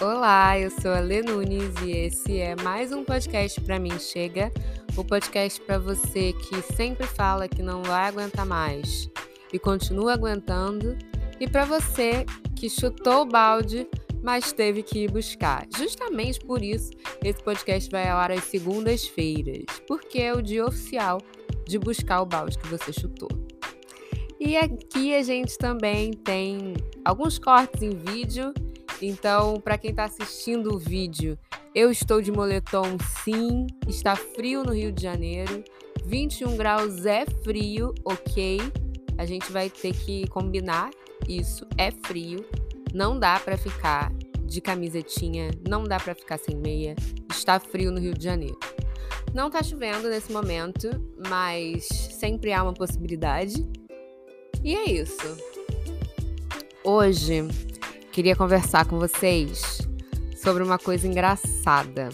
Olá, eu sou a Lê Nunes e esse é mais um podcast para mim chega, o podcast para você que sempre fala que não vai aguentar mais e continua aguentando, e para você que chutou o balde, mas teve que ir buscar. Justamente por isso, esse podcast vai ao ar às segundas-feiras, porque é o dia oficial de buscar o balde que você chutou. E aqui a gente também tem alguns cortes em vídeo então, para quem está assistindo o vídeo, eu estou de moletom sim, está frio no Rio de Janeiro, 21 graus é frio, ok? A gente vai ter que combinar isso, é frio, não dá para ficar de camisetinha, não dá para ficar sem meia, está frio no Rio de Janeiro. Não tá chovendo nesse momento, mas sempre há uma possibilidade. E é isso. Hoje queria conversar com vocês sobre uma coisa engraçada.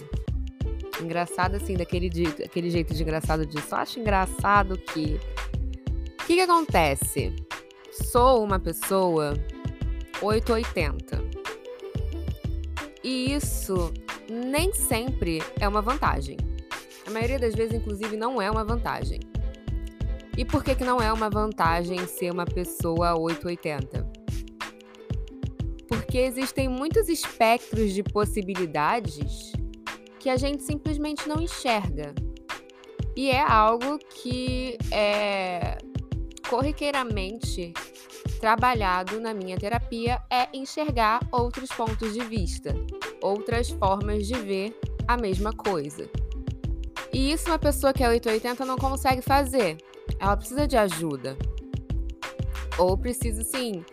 Engraçada, assim, daquele, daquele jeito de engraçado de só acho engraçado que. O que, que acontece? Sou uma pessoa 880. E isso nem sempre é uma vantagem. A maioria das vezes, inclusive, não é uma vantagem. E por que, que não é uma vantagem ser uma pessoa 880? Porque existem muitos espectros de possibilidades que a gente simplesmente não enxerga. E é algo que é corriqueiramente trabalhado na minha terapia é enxergar outros pontos de vista, outras formas de ver a mesma coisa. E isso uma pessoa que é 880 não consegue fazer. Ela precisa de ajuda. Ou precisa, sim,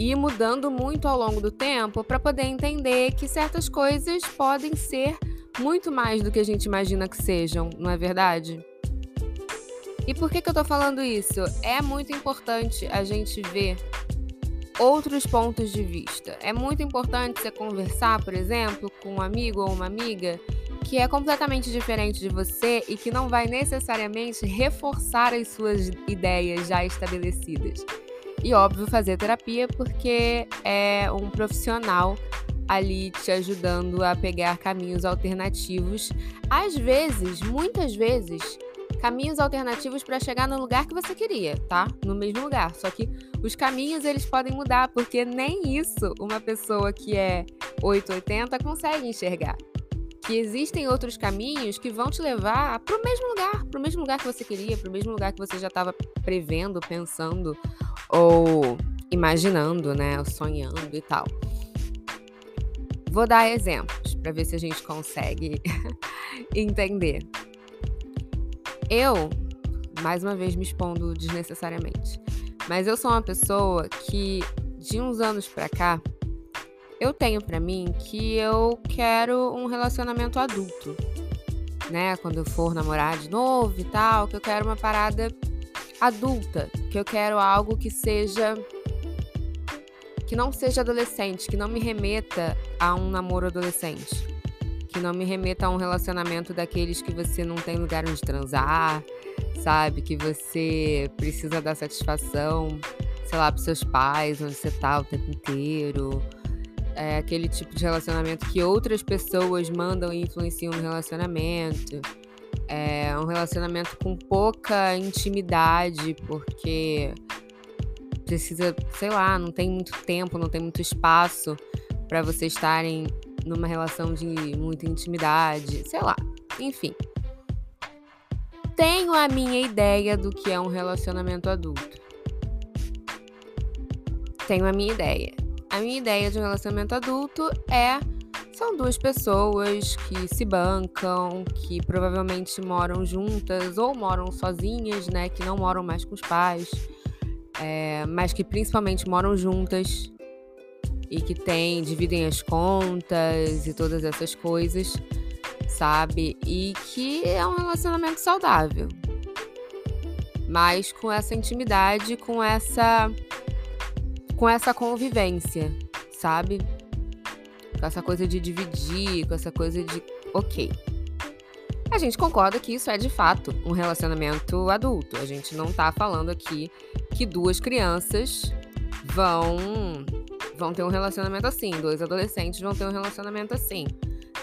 ir mudando muito ao longo do tempo para poder entender que certas coisas podem ser muito mais do que a gente imagina que sejam, não é verdade? E por que, que eu tô falando isso? É muito importante a gente ver outros pontos de vista. É muito importante você conversar, por exemplo, com um amigo ou uma amiga que é completamente diferente de você e que não vai necessariamente reforçar as suas ideias já estabelecidas. E óbvio, fazer terapia porque é um profissional ali te ajudando a pegar caminhos alternativos. Às vezes, muitas vezes, caminhos alternativos para chegar no lugar que você queria, tá? No mesmo lugar. Só que os caminhos eles podem mudar, porque nem isso uma pessoa que é 880 consegue enxergar. Que existem outros caminhos que vão te levar para o mesmo lugar, para o mesmo lugar que você queria, para o mesmo lugar que você já estava prevendo, pensando ou imaginando, né, sonhando e tal. Vou dar exemplos para ver se a gente consegue entender. Eu, mais uma vez me expondo desnecessariamente, mas eu sou uma pessoa que de uns anos para cá eu tenho para mim que eu quero um relacionamento adulto, né? Quando eu for namorar de novo e tal, que eu quero uma parada adulta, que eu quero algo que seja que não seja adolescente, que não me remeta a um namoro adolescente, que não me remeta a um relacionamento daqueles que você não tem lugar onde transar, sabe? Que você precisa dar satisfação, sei lá, pros seus pais, onde você tá o tempo inteiro. É aquele tipo de relacionamento que outras pessoas mandam e influenciam no relacionamento. É um relacionamento com pouca intimidade, porque precisa, sei lá, não tem muito tempo, não tem muito espaço para vocês estarem numa relação de muita intimidade, sei lá. Enfim. Tenho a minha ideia do que é um relacionamento adulto. Tenho a minha ideia. A minha ideia de um relacionamento adulto é são duas pessoas que se bancam, que provavelmente moram juntas ou moram sozinhas, né? Que não moram mais com os pais, é, mas que principalmente moram juntas e que tem, dividem as contas e todas essas coisas, sabe? E que é um relacionamento saudável. Mas com essa intimidade, com essa com essa convivência, sabe? Com essa coisa de dividir, com essa coisa de ok. A gente concorda que isso é de fato um relacionamento adulto. A gente não tá falando aqui que duas crianças vão vão ter um relacionamento assim, dois adolescentes vão ter um relacionamento assim,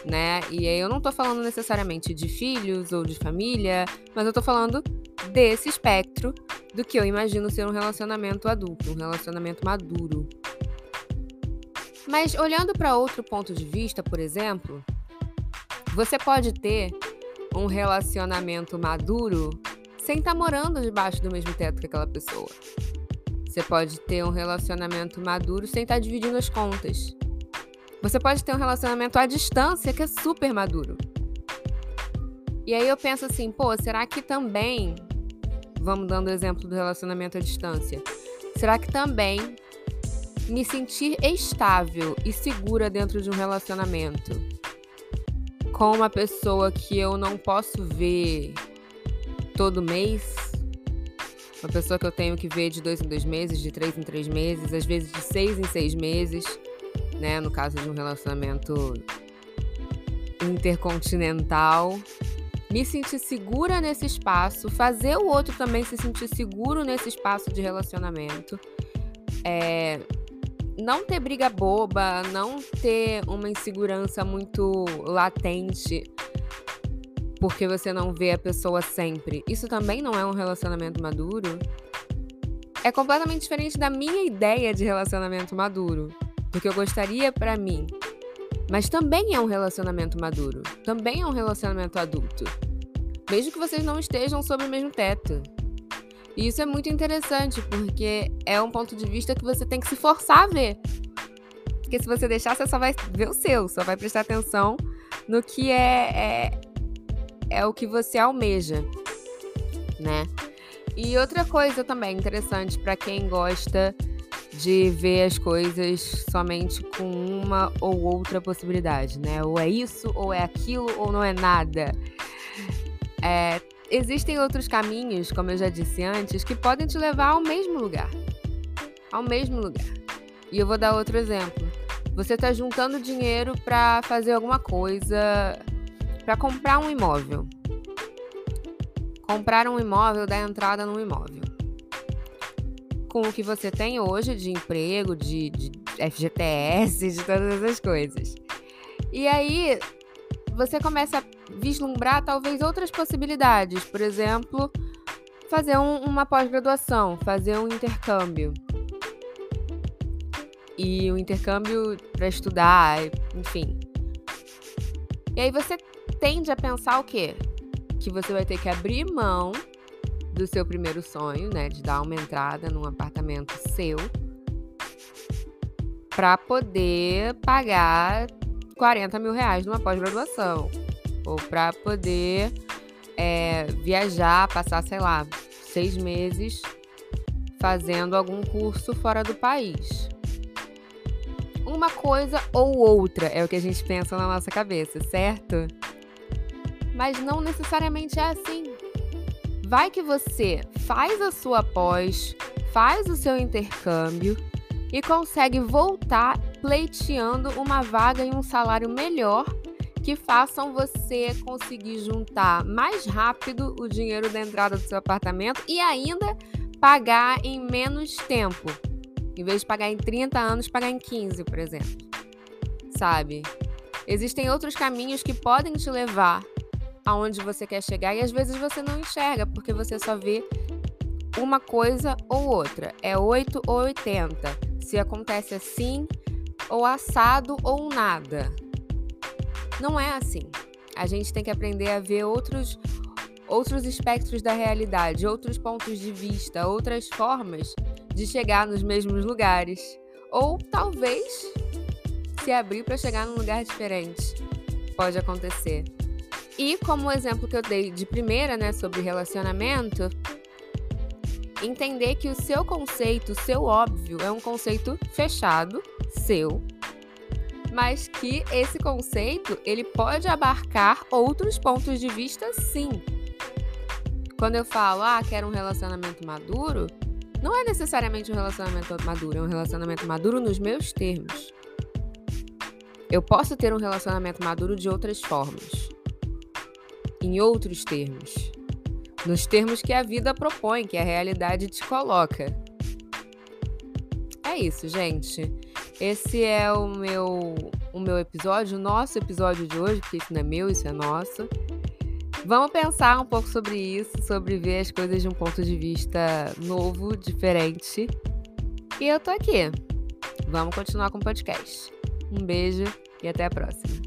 né? E aí eu não tô falando necessariamente de filhos ou de família, mas eu tô falando desse espectro do que eu imagino ser um relacionamento adulto, um relacionamento maduro. Mas olhando para outro ponto de vista, por exemplo, você pode ter um relacionamento maduro sem estar tá morando debaixo do mesmo teto que aquela pessoa. Você pode ter um relacionamento maduro sem estar tá dividindo as contas. Você pode ter um relacionamento à distância que é super maduro. E aí eu penso assim, pô, será que também, vamos dando o exemplo do relacionamento à distância, será que também me sentir estável e segura dentro de um relacionamento com uma pessoa que eu não posso ver todo mês, uma pessoa que eu tenho que ver de dois em dois meses, de três em três meses, às vezes de seis em seis meses, né? No caso de um relacionamento intercontinental. Me sentir segura nesse espaço, fazer o outro também se sentir seguro nesse espaço de relacionamento. É, não ter briga boba, não ter uma insegurança muito latente porque você não vê a pessoa sempre. Isso também não é um relacionamento maduro? É completamente diferente da minha ideia de relacionamento maduro, do que eu gostaria para mim. Mas também é um relacionamento maduro, também é um relacionamento adulto. Mesmo que vocês não estejam sob o mesmo teto. E isso é muito interessante, porque é um ponto de vista que você tem que se forçar a ver. Porque se você deixar, você só vai ver o seu, só vai prestar atenção no que é, é, é o que você almeja, né? E outra coisa também interessante para quem gosta de ver as coisas somente com uma ou outra possibilidade, né? Ou é isso, ou é aquilo, ou não é nada. É, Existem outros caminhos, como eu já disse antes, que podem te levar ao mesmo lugar. Ao mesmo lugar. E eu vou dar outro exemplo. Você está juntando dinheiro para fazer alguma coisa, para comprar um imóvel. Comprar um imóvel, dar entrada num imóvel. Com o que você tem hoje de emprego, de, de FGTS, de todas essas coisas. E aí, você começa a vislumbrar talvez outras possibilidades. Por exemplo, fazer um, uma pós-graduação, fazer um intercâmbio. E o um intercâmbio para estudar, enfim. E aí você tende a pensar o quê? Que você vai ter que abrir mão do seu primeiro sonho, né, de dar uma entrada num apartamento seu, para poder pagar 40 mil reais numa pós-graduação ou para poder é, viajar, passar, sei lá, seis meses fazendo algum curso fora do país. Uma coisa ou outra é o que a gente pensa na nossa cabeça, certo? Mas não necessariamente é assim. Vai que você faz a sua pós, faz o seu intercâmbio e consegue voltar pleiteando uma vaga e um salário melhor que façam você conseguir juntar mais rápido o dinheiro da entrada do seu apartamento e ainda pagar em menos tempo. Em vez de pagar em 30 anos, pagar em 15, por exemplo. Sabe? Existem outros caminhos que podem te levar aonde você quer chegar e às vezes você não enxerga porque você só vê uma coisa ou outra. É 8 ou 80. Se acontece assim, ou assado ou nada. Não é assim. A gente tem que aprender a ver outros outros espectros da realidade, outros pontos de vista, outras formas de chegar nos mesmos lugares, ou talvez se abrir para chegar num lugar diferente. Pode acontecer. E como o exemplo que eu dei de primeira, né, sobre relacionamento, entender que o seu conceito, o seu óbvio, é um conceito fechado, seu, mas que esse conceito ele pode abarcar outros pontos de vista sim. Quando eu falo, ah, quero um relacionamento maduro, não é necessariamente um relacionamento maduro, é um relacionamento maduro nos meus termos. Eu posso ter um relacionamento maduro de outras formas, em outros termos, nos termos que a vida propõe, que a realidade te coloca. É isso, gente. Esse é o meu, o meu episódio, o nosso episódio de hoje, porque isso não é meu, isso é nosso. Vamos pensar um pouco sobre isso, sobre ver as coisas de um ponto de vista novo, diferente. E eu tô aqui. Vamos continuar com o podcast. Um beijo e até a próxima.